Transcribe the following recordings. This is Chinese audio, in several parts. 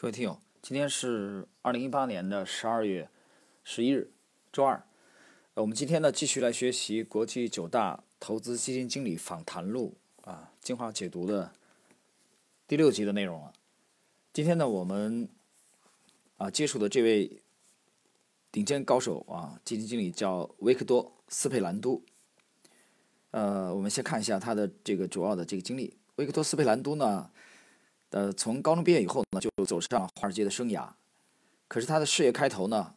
各位听友，今天是二零一八年的十二月十一日，周二。呃，我们今天呢继续来学习国际九大投资基金经理访谈录啊，精华解读的第六集的内容了。今天呢，我们啊接触的这位顶尖高手啊，基金经理叫维克多·斯佩兰都。呃，我们先看一下他的这个主要的这个经历。维克多·斯佩兰都呢？呃，从高中毕业以后呢，就走上华尔街的生涯。可是他的事业开头呢，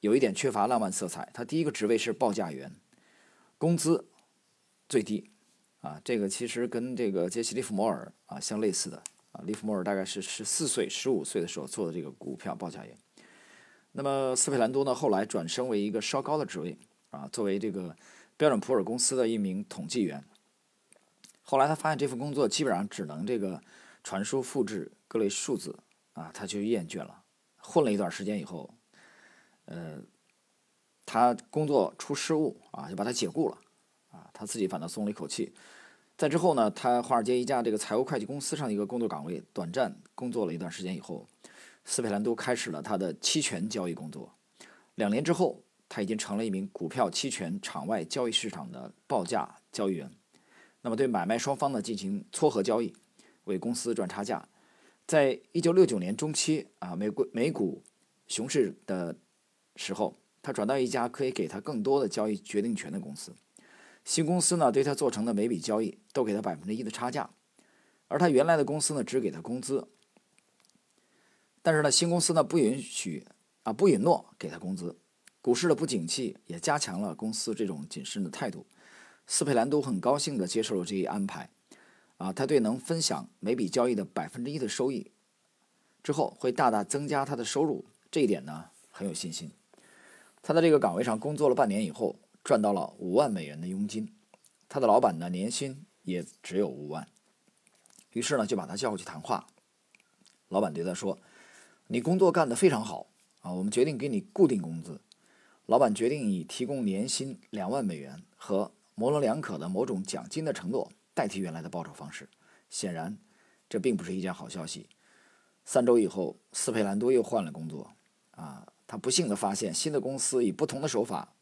有一点缺乏浪漫色彩。他第一个职位是报价员，工资最低。啊，这个其实跟这个杰西·利弗摩尔啊相类似的。啊，利弗摩尔大概是十四岁、十五岁的时候做的这个股票报价员。那么斯佩兰多呢，后来转升为一个稍高的职位，啊，作为这个标准普尔公司的一名统计员。后来他发现这份工作基本上只能这个。传输、复制各类数字啊，他就厌倦了。混了一段时间以后，呃，他工作出失误啊，就把他解雇了啊，他自己反倒松了一口气。在之后呢，他华尔街一家这个财务会计公司上一个工作岗位短暂工作了一段时间以后，斯佩兰都开始了他的期权交易工作。两年之后，他已经成了一名股票期权场外交易市场的报价交易员。那么对买卖双方呢进行撮合交易。为公司赚差价，在一九六九年中期啊，美国美股熊市的时候，他转到一家可以给他更多的交易决定权的公司。新公司呢，对他做成的每笔交易都给他百分之一的差价，而他原来的公司呢，只给他工资。但是呢，新公司呢，不允许啊，不允诺给他工资。股市的不景气也加强了公司这种谨慎的态度。斯佩兰都很高兴地接受了这一安排。啊，他对能分享每笔交易的百分之一的收益之后，会大大增加他的收入，这一点呢很有信心。他在这个岗位上工作了半年以后，赚到了五万美元的佣金。他的老板呢年薪也只有五万，于是呢就把他叫过去谈话。老板对他说：“你工作干得非常好啊，我们决定给你固定工资。”老板决定以提供年薪两万美元和模棱两可的某种奖金的承诺。代替原来的报酬方式，显然这并不是一件好消息。三周以后，斯佩兰多又换了工作。啊，他不幸地发现新的公司以不同的手法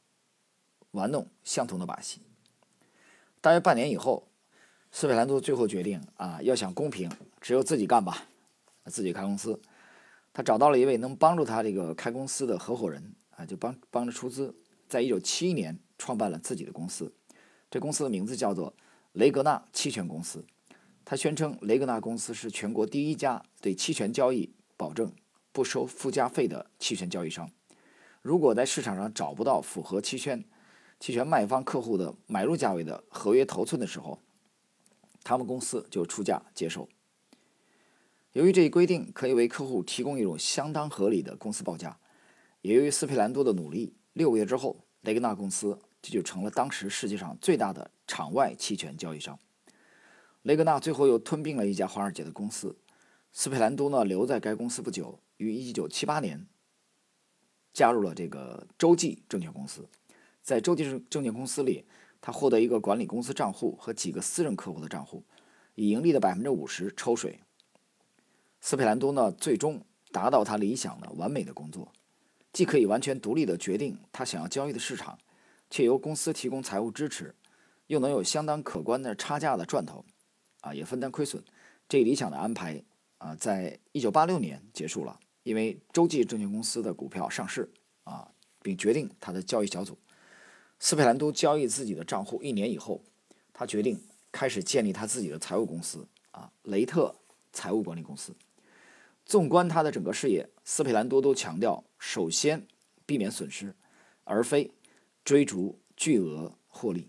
玩弄相同的把戏。大约半年以后，斯佩兰多最后决定啊，要想公平，只有自己干吧，自己开公司。他找到了一位能帮助他这个开公司的合伙人啊，就帮帮着出资，在一九七一年创办了自己的公司。这公司的名字叫做。雷格纳期权公司，他宣称雷格纳公司是全国第一家对期权交易保证不收附加费的期权交易商。如果在市场上找不到符合期权期权卖方客户的买入价位的合约头寸的时候，他们公司就出价接受。由于这一规定可以为客户提供一种相当合理的公司报价，也由于斯佩兰多的努力，六个月之后，雷格纳公司。这就成了当时世界上最大的场外期权交易商。雷格纳最后又吞并了一家华尔街的公司。斯佩兰多呢留在该公司不久，于1978年加入了这个洲际证券公司。在洲际证证券公司里，他获得一个管理公司账户和几个私人客户的账户，以盈利的百分之五十抽水。斯佩兰多呢最终达到他理想的完美的工作，既可以完全独立地决定他想要交易的市场。且由公司提供财务支持，又能有相当可观的差价的赚头，啊，也分担亏损。这一理想的安排啊，在一九八六年结束了，因为洲际证券公司的股票上市啊，并决定他的交易小组。斯佩兰都交易自己的账户一年以后，他决定开始建立他自己的财务公司啊，雷特财务管理公司。纵观他的整个事业，斯佩兰多都强调，首先避免损失，而非。追逐巨额获利。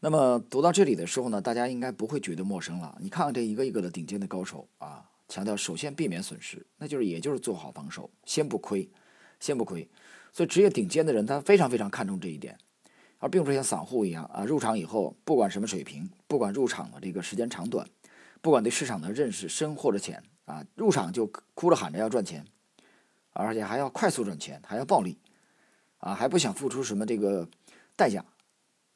那么读到这里的时候呢，大家应该不会觉得陌生了。你看看这一个一个的顶尖的高手啊，强调首先避免损失，那就是也就是做好防守，先不亏，先不亏。所以职业顶尖的人他非常非常看重这一点，而并不是像散户一样啊，入场以后不管什么水平，不管入场的这个时间长短，不管对市场的认识深或者浅啊，入场就哭着喊着要赚钱，而且还要快速赚钱，还要暴利。啊，还不想付出什么这个代价，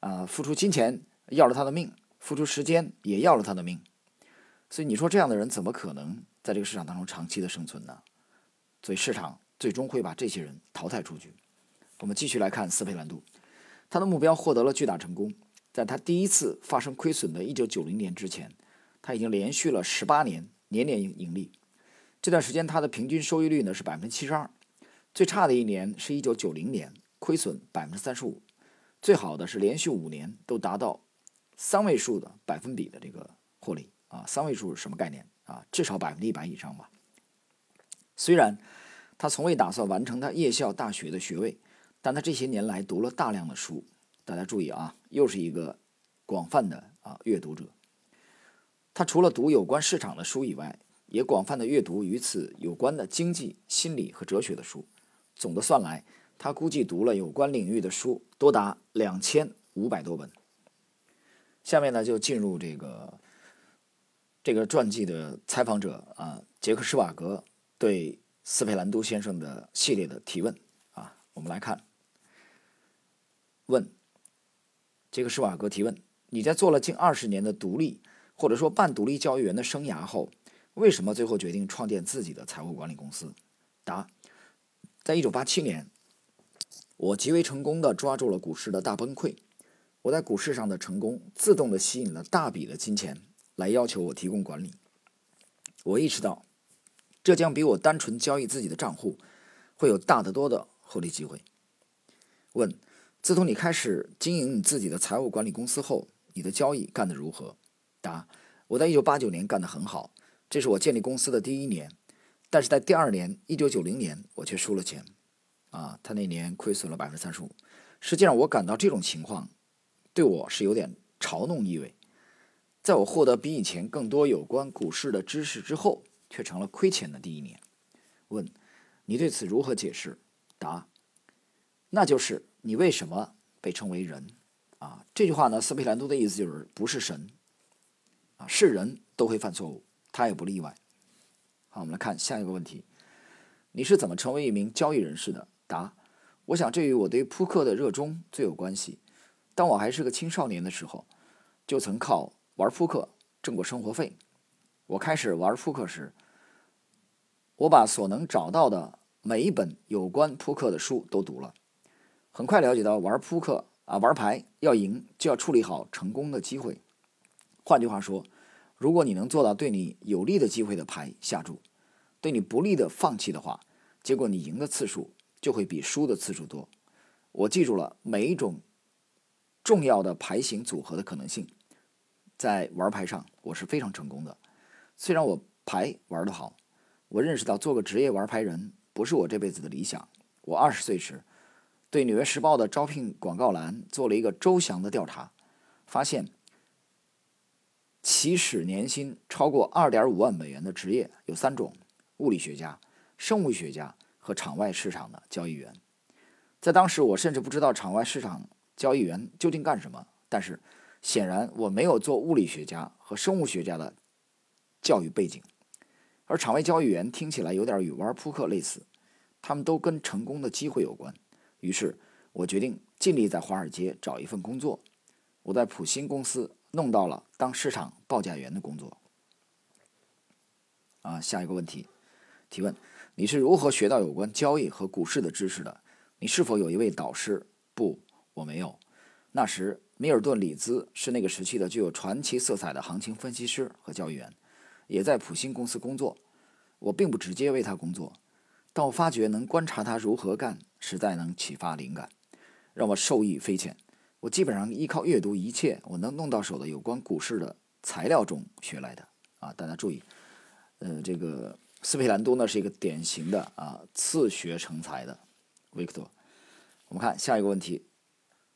啊，付出金钱要了他的命，付出时间也要了他的命，所以你说这样的人怎么可能在这个市场当中长期的生存呢？所以市场最终会把这些人淘汰出去。我们继续来看斯佩兰度，他的目标获得了巨大成功。在他第一次发生亏损的1990年之前，他已经连续了18年年年盈利。这段时间他的平均收益率呢是72%，最差的一年是1990年，亏损百分之三十五最好的是连续五年都达到三位数的百分比的这个获利啊，三位数是什么概念啊？至少百分之一百以上吧。虽然他从未打算完成他夜校大学的学位，但他这些年来读了大量的书。大家注意啊，又是一个广泛的啊阅读者。他除了读有关市场的书以外，也广泛的阅读与此有关的经济、心理和哲学的书。总的算来，他估计读了有关领域的书多达两千五百多本。下面呢，就进入这个这个传记的采访者啊，杰克施瓦格对斯佩兰都先生的系列的提问啊，我们来看问。杰克施瓦格提问：你在做了近二十年的独立或者说半独立交易员的生涯后，为什么最后决定创建自己的财务管理公司？答：在一九八七年，我极为成功地抓住了股市的大崩溃。我在股市上的成功自动地吸引了大笔的金钱来要求我提供管理。我意识到，这将比我单纯交易自己的账户会有大得多的获利机会。问。自从你开始经营你自己的财务管理公司后，你的交易干得如何？答：我在1989年干得很好，这是我建立公司的第一年。但是在第二年，1990年，我却输了钱。啊，他那年亏损了百分之三十五。实际上，我感到这种情况对我是有点嘲弄意味。在我获得比以前更多有关股市的知识之后，却成了亏钱的第一年。问：你对此如何解释？答：那就是。你为什么被称为人？啊，这句话呢，斯佩兰多的意思就是不是神，啊，是人都会犯错误，他也不例外。好，我们来看下一个问题：你是怎么成为一名交易人士的？答：我想这与我对扑克的热衷最有关系。当我还是个青少年的时候，就曾靠玩扑克挣过生活费。我开始玩扑克时，我把所能找到的每一本有关扑克的书都读了。很快了解到玩扑克啊，玩牌要赢就要处理好成功的机会。换句话说，如果你能做到对你有利的机会的牌下注，对你不利的放弃的话，结果你赢的次数就会比输的次数多。我记住了每一种重要的牌型组合的可能性，在玩牌上我是非常成功的。虽然我牌玩得好，我认识到做个职业玩牌人不是我这辈子的理想。我二十岁时。对《纽约时报》的招聘广告栏做了一个周详的调查，发现起始年薪超过二点五万美元的职业有三种：物理学家、生物学家和场外市场的交易员。在当时，我甚至不知道场外市场交易员究竟干什么。但是，显然我没有做物理学家和生物学家的教育背景，而场外交易员听起来有点与玩扑克类似，他们都跟成功的机会有关。于是我决定尽力在华尔街找一份工作。我在普新公司弄到了当市场报价员的工作。啊，下一个问题，提问：你是如何学到有关交易和股市的知识的？你是否有一位导师？不，我没有。那时，米尔顿·里兹是那个时期的具有传奇色彩的行情分析师和交易员，也在普新公司工作。我并不直接为他工作。但我发觉能观察他如何干，实在能启发灵感，让我受益匪浅。我基本上依靠阅读一切我能弄到手的有关股市的材料中学来的。啊，大家注意，呃，这个斯佩兰多呢是一个典型的啊自学成才的维克多。我们看下一个问题：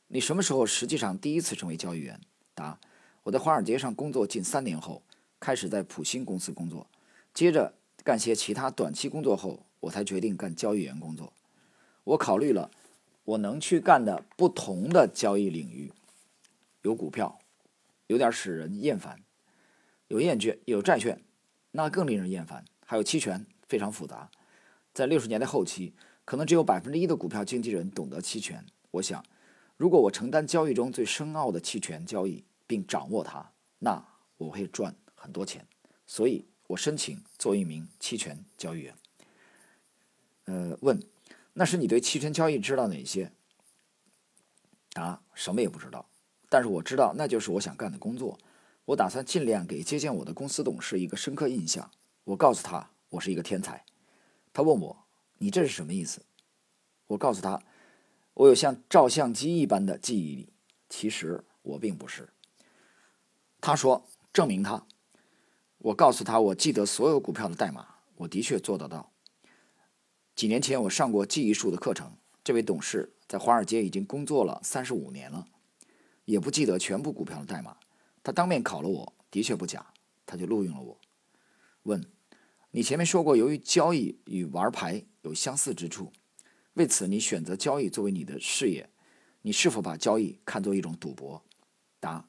你什么时候实际上第一次成为交易员？答：我在华尔街上工作近三年后，开始在普新公司工作，接着干些其他短期工作后。我才决定干交易员工作。我考虑了我能去干的不同的交易领域，有股票，有点使人厌烦；有厌倦，有债券，那更令人厌烦；还有期权，非常复杂。在六十年代后期，可能只有百分之一的股票经纪人懂得期权。我想，如果我承担交易中最深奥的期权交易，并掌握它，那我会赚很多钱。所以我申请做一名期权交易员。呃，问，那是你对期权交易知道哪些？答：什么也不知道。但是我知道，那就是我想干的工作。我打算尽量给接见我的公司董事一个深刻印象。我告诉他，我是一个天才。他问我：“你这是什么意思？”我告诉他：“我有像照相机一般的记忆力。”其实我并不是。他说：“证明他。”我告诉他：“我记得所有股票的代码。”我的确做得到。几年前我上过记忆术的课程。这位董事在华尔街已经工作了三十五年了。也不记得全部股票的代码，他当面考了我，的确不假，他就录用了我。问：你前面说过，由于交易与玩牌有相似之处，为此你选择交易作为你的事业，你是否把交易看作一种赌博？答：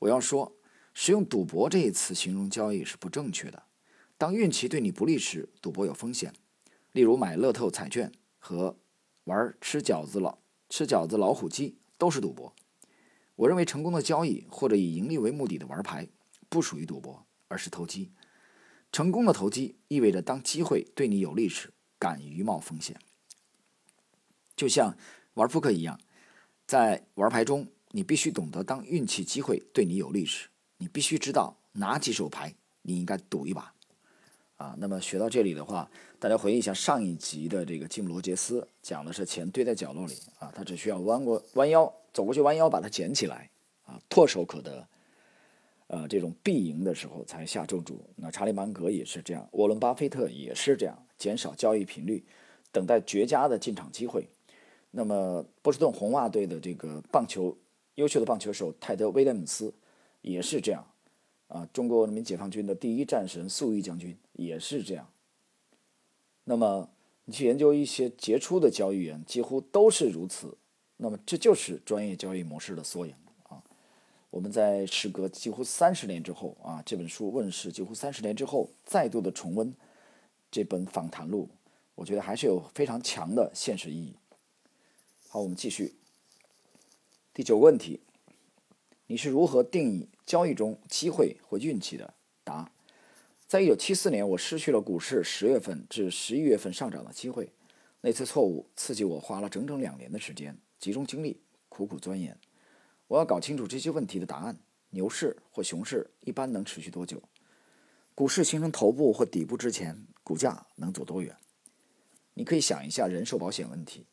我要说，使用“赌博”这一词形容交易是不正确的。当运气对你不利时，赌博有风险。例如买乐透彩券和玩吃饺子老吃饺子老虎机都是赌博。我认为成功的交易或者以盈利为目的的玩牌，不属于赌博，而是投机。成功的投机意味着当机会对你有利时，敢于冒风险。就像玩扑克一样，在玩牌中，你必须懂得当运气机会对你有利时，你必须知道哪几手牌你应该赌一把。啊，那么学到这里的话，大家回忆一下上一集的这个吉姆罗杰斯讲的是钱堆在角落里啊，他只需要弯过弯腰。走过去弯腰把它捡起来，啊，唾手可得。呃，这种必赢的时候才下咒诅。那查理芒格也是这样，沃伦巴菲特也是这样，减少交易频率，等待绝佳的进场机会。那么波士顿红袜队的这个棒球优秀的棒球手泰德威廉姆斯也是这样，啊，中国人民解放军的第一战神粟裕将军也是这样。那么你去研究一些杰出的交易员，几乎都是如此。那么这就是专业交易模式的缩影啊！我们在时隔几乎三十年之后啊，这本书问世几乎三十年之后，再度的重温这本访谈录，我觉得还是有非常强的现实意义。好，我们继续第九个问题：你是如何定义交易中机会或运气的？答：在一九七四年，我失去了股市十月份至十一月份上涨的机会，那次错误刺激我花了整整两年的时间。集中精力，苦苦钻研。我要搞清楚这些问题的答案。牛市或熊市一般能持续多久？股市形成头部或底部之前，股价能走多远？你可以想一下人寿保险问题，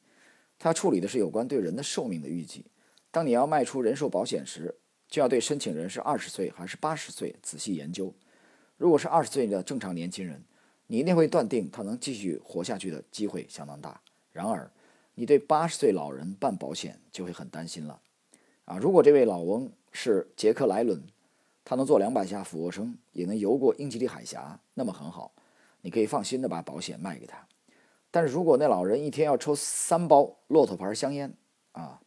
它处理的是有关对人的寿命的预计。当你要卖出人寿保险时，就要对申请人是二十岁还是八十岁仔细研究。如果是二十岁的正常年轻人，你一定会断定他能继续活下去的机会相当大。然而，你对八十岁老人办保险就会很担心了，啊，如果这位老翁是杰克莱伦，他能做两百下俯卧撑，也能游过英吉利海峡，那么很好，你可以放心的把保险卖给他。但是如果那老人一天要抽三包骆驼牌香烟，啊，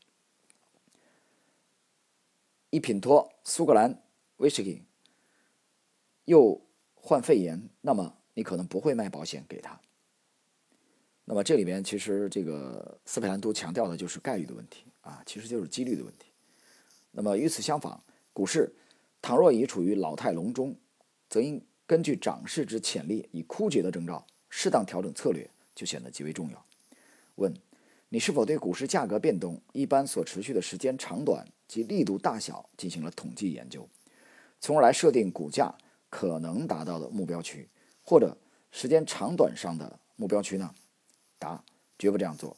一品托苏格兰威士忌，又患肺炎，那么你可能不会卖保险给他。那么这里边其实这个斯佩兰都强调的就是概率的问题啊，其实就是几率的问题。那么与此相反，股市倘若已处于老态龙钟，则应根据涨势之潜力以枯竭的征兆，适当调整策略就显得极为重要。问：你是否对股市价格变动一般所持续的时间长短及力度大小进行了统计研究，从而来设定股价可能达到的目标区，或者时间长短上的目标区呢？答：绝不这样做。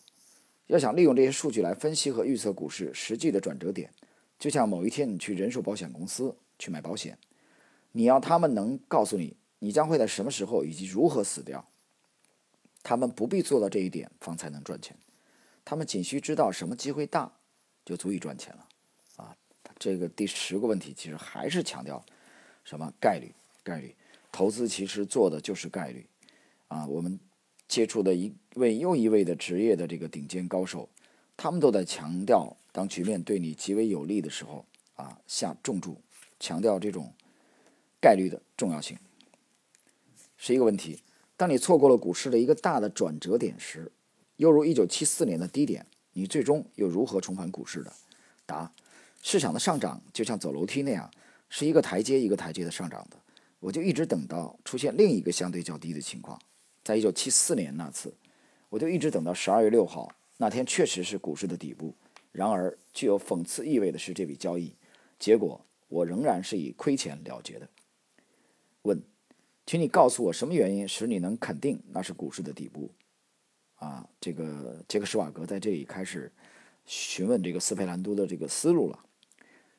要想利用这些数据来分析和预测股市实际的转折点，就像某一天你去人寿保险公司去买保险，你要他们能告诉你你将会在什么时候以及如何死掉。他们不必做到这一点方才能赚钱，他们仅需知道什么机会大，就足以赚钱了。这个第十个问题其实还是强调什么概率？概率投资其实做的就是概率。啊，我们。接触的一位又一位的职业的这个顶尖高手，他们都在强调，当局面对你极为有利的时候，啊，下重注，强调这种概率的重要性，是一个问题。当你错过了股市的一个大的转折点时，犹如一九七四年的低点，你最终又如何重返股市的？答：市场的上涨就像走楼梯那样，是一个台阶一个台阶的上涨的。我就一直等到出现另一个相对较低的情况，在一九七四年那次，我就一直等到十二月六号那天，确实是股市的底部。然而，具有讽刺意味的是，这笔交易结果我仍然是以亏钱了结的。问，请你告诉我什么原因使你能肯定那是股市的底部？啊，这个杰克施瓦格在这里开始询问这个斯佩兰多的这个思路了。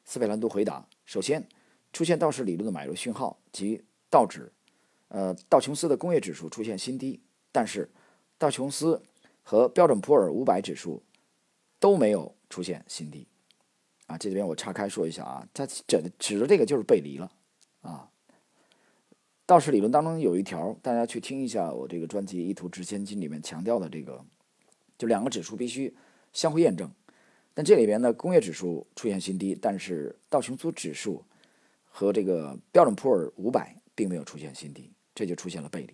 斯佩兰多回答：首先。出现道氏理论的买入讯号及道指，呃，道琼斯的工业指数出现新低，但是道琼斯和标准普尔五百指数都没有出现新低，啊，这里边我岔开说一下啊，它指的指的这个就是背离了，啊，道氏理论当中有一条，大家去听一下我这个专辑《一图值千金》里面强调的这个，就两个指数必须相互验证，但这里边呢，工业指数出现新低，但是道琼斯指数。和这个标准普尔五百并没有出现新低，这就出现了背离。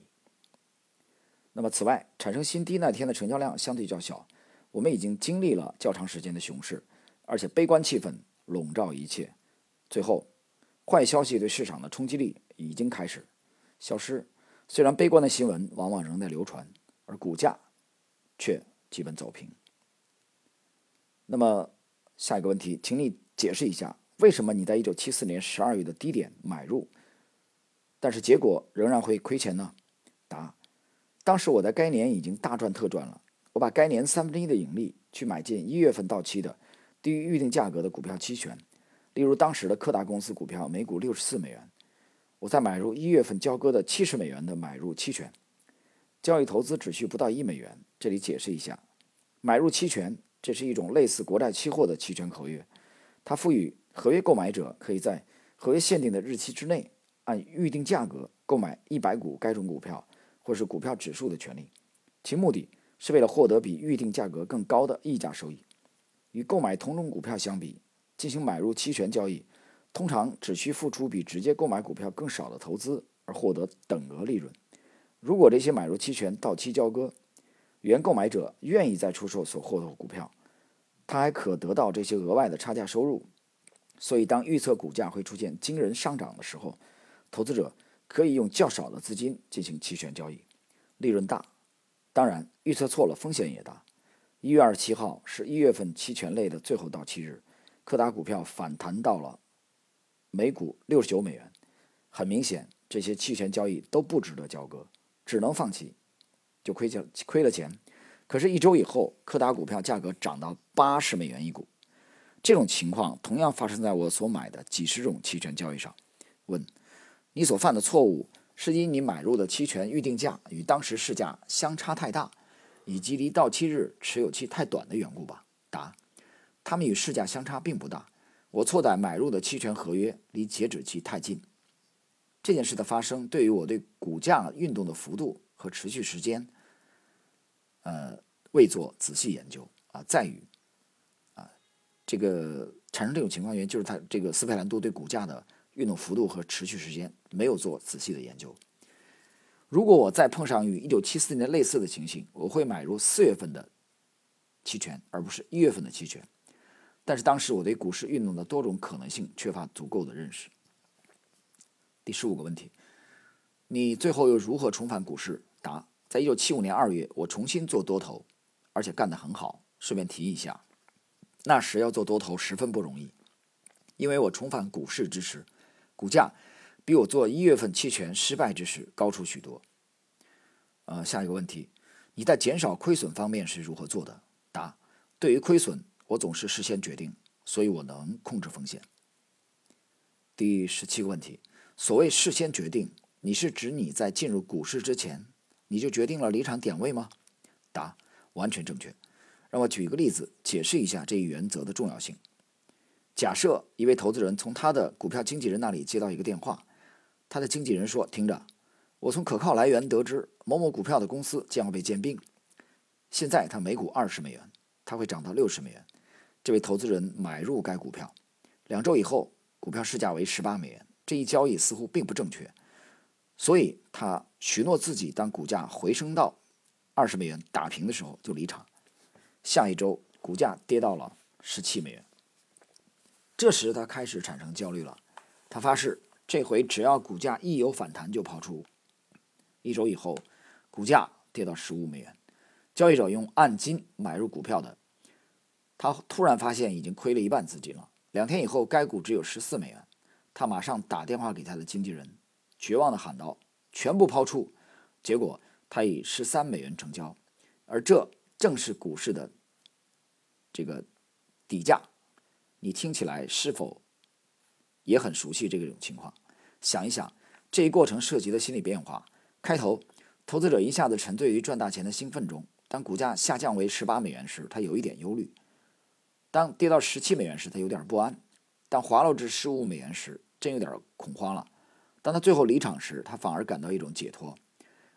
那么，此外，产生新低那天的成交量相对较小，我们已经经历了较长时间的熊市，而且悲观气氛笼罩一切。最后，坏消息对市场的冲击力已经开始消失。虽然悲观的新闻往往仍在流传，而股价却基本走平。那么，下一个问题，请你解释一下。为什么你在一九七四年十二月的低点买入，但是结果仍然会亏钱呢？答：当时我在该年已经大赚特赚了。我把该年三分之一的盈利去买进一月份到期的低于预定价格的股票期权，例如当时的柯达公司股票每股六十四美元，我在买入一月份交割的七十美元的买入期权，交易投资只需不到一美元。这里解释一下，买入期权这是一种类似国债期货的期权合约，它赋予合约购买者可以在合约限定的日期之内，按预定价格购买一百股该种股票或是股票指数的权利，其目的是为了获得比预定价格更高的溢价收益。与购买同种股票相比，进行买入期权交易，通常只需付出比直接购买股票更少的投资而获得等额利润。如果这些买入期权到期交割，原购买者愿意再出售所获得的股票，他还可得到这些额外的差价收入。所以，当预测股价会出现惊人上涨的时候，投资者可以用较少的资金进行期权交易，利润大。当然，预测错了，风险也大。一月二十七号是一月份期权类的最后到期日，柯达股票反弹到了每股六十九美元。很明显，这些期权交易都不值得交割，只能放弃，就亏钱亏了钱。可是，一周以后，柯达股票价格涨到八十美元一股。这种情况同样发生在我所买的几十种期权交易上。问：你所犯的错误是因你买入的期权预定价与当时市价相差太大，以及离到期日持有期太短的缘故吧？答：他们与市价相差并不大。我错在买入的期权合约离截止期太近。这件事的发生对于我对股价运动的幅度和持续时间，呃，未做仔细研究啊，在于啊。这个产生这种情况原因，就是他这个斯佩兰多对股价的运动幅度和持续时间没有做仔细的研究。如果我再碰上与一九七四年类似的情形，我会买入四月份的期权，而不是一月份的期权。但是当时我对股市运动的多种可能性缺乏足够的认识。第十五个问题，你最后又如何重返股市？答：在一九七五年二月，我重新做多头，而且干得很好。顺便提一下。那时要做多头十分不容易，因为我重返股市之时，股价比我做一月份期权失败之时高出许多。呃，下一个问题，你在减少亏损方面是如何做的？答：对于亏损，我总是事先决定，所以我能控制风险。第十七个问题，所谓事先决定，你是指你在进入股市之前，你就决定了离场点位吗？答：完全正确。让我举一个例子，解释一下这一原则的重要性。假设一位投资人从他的股票经纪人那里接到一个电话，他的经纪人说：“听着，我从可靠来源得知某某股票的公司将要被兼并，现在它每股二十美元，它会涨到六十美元。”这位投资人买入该股票，两周以后，股票市价为十八美元。这一交易似乎并不正确，所以他许诺自己当股价回升到二十美元打平的时候就离场。下一周，股价跌到了十七美元。这时，他开始产生焦虑了。他发誓这回只要股价一有反弹就抛出。一周以后，股价跌到十五美元，交易者用按金买入股票的，他突然发现已经亏了一半资金了。两天以后，该股只有十四美元，他马上打电话给他的经纪人，绝望地喊道：“全部抛出！”结果他以十三美元成交，而这正是股市的这个底价。你听起来是否也很熟悉这种情况？想一想，这一过程涉及的心理变化：开头，投资者一下子沉醉于赚大钱的兴奋中；当股价下降为十八美元时，他有一点忧虑；当跌到十七美元时，他有点不安；当滑落至十五美元时，真有点恐慌了；当他最后离场时，他反而感到一种解脱。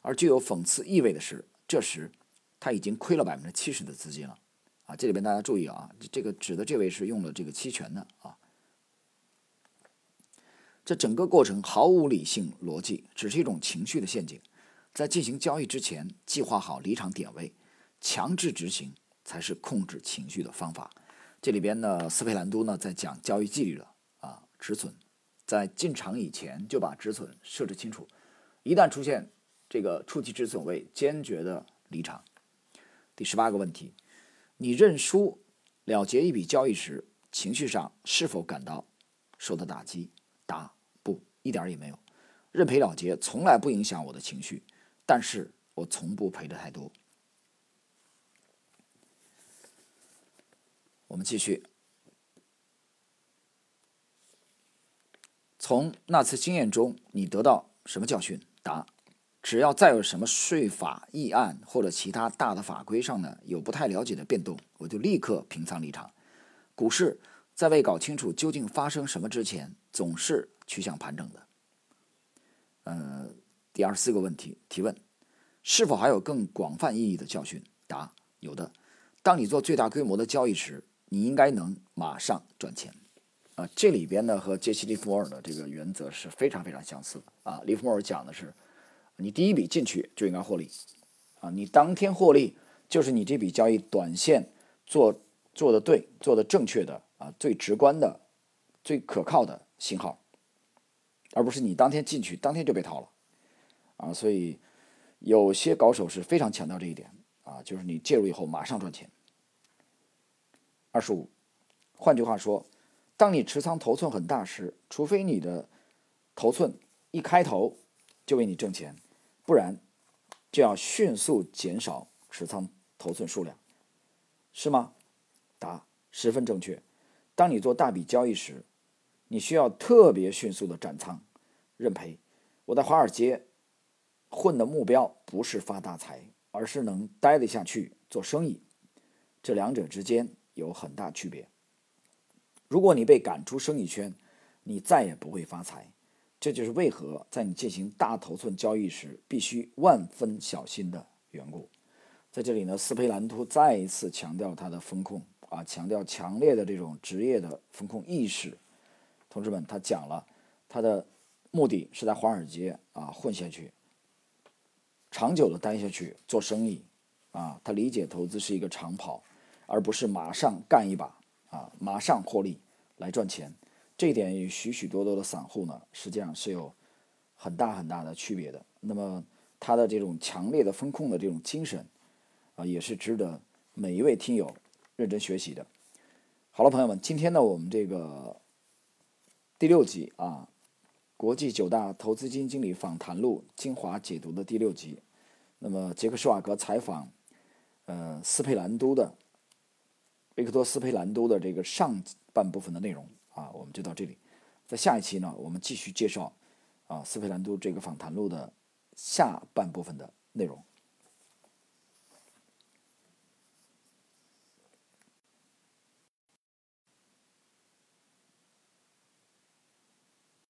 而具有讽刺意味的是，这时他已经亏了百分之七十的资金了。啊，这里边大家注意啊，这个指的这位是用了这个期权的啊。这整个过程毫无理性逻辑，只是一种情绪的陷阱。在进行交易之前，计划好离场点位，强制执行才是控制情绪的方法。这里边呢，斯佩兰都呢在讲交易纪律了啊，止损，在进场以前就把止损设置清楚，一旦出现这个触及止损位，坚决的离场。第十八个问题。你认输了结一笔交易时，情绪上是否感到受到打击？答：不，一点也没有。认赔了结从来不影响我的情绪，但是我从不赔的太多。我们继续。从那次经验中，你得到什么教训？答。只要再有什么税法议案或者其他大的法规上呢有不太了解的变动，我就立刻平仓离场。股市在未搞清楚究竟发生什么之前，总是趋向盘整的。呃，第二十四个问题提问：是否还有更广泛意义的教训？答：有的。当你做最大规模的交易时，你应该能马上赚钱。啊，这里边呢和杰西·利弗莫尔的这个原则是非常非常相似的啊。利弗莫尔讲的是。你第一笔进去就应该获利，啊，你当天获利就是你这笔交易短线做做的对、做的正确的啊，最直观的、最可靠的信号，而不是你当天进去当天就被套了，啊，所以有些高手是非常强调这一点啊，就是你介入以后马上赚钱。二十五，换句话说，当你持仓头寸很大时，除非你的头寸一开头就为你挣钱。不然，就要迅速减少持仓头寸数量，是吗？答：十分正确。当你做大笔交易时，你需要特别迅速的斩仓认赔。我在华尔街混的目标不是发大财，而是能待得下去做生意。这两者之间有很大区别。如果你被赶出生意圈，你再也不会发财。这就是为何在你进行大头寸交易时必须万分小心的缘故。在这里呢，斯佩兰图再一次强调他的风控啊，强调强烈的这种职业的风控意识。同志们，他讲了他的目的是在华尔街啊混下去，长久的待下去做生意啊。他理解投资是一个长跑，而不是马上干一把啊，马上获利来赚钱。这一点与许许多多的散户呢，实际上是有很大很大的区别的。那么他的这种强烈的风控的这种精神啊，也是值得每一位听友认真学习的。好了，朋友们，今天呢，我们这个第六集啊，国际九大投资基金经理访谈录精华解读的第六集。那么杰克施瓦格采访呃斯佩兰都的维克托斯佩兰都的这个上半部分的内容。啊，我们就到这里，在下一期呢，我们继续介绍啊斯佩兰都这个访谈录的下半部分的内容。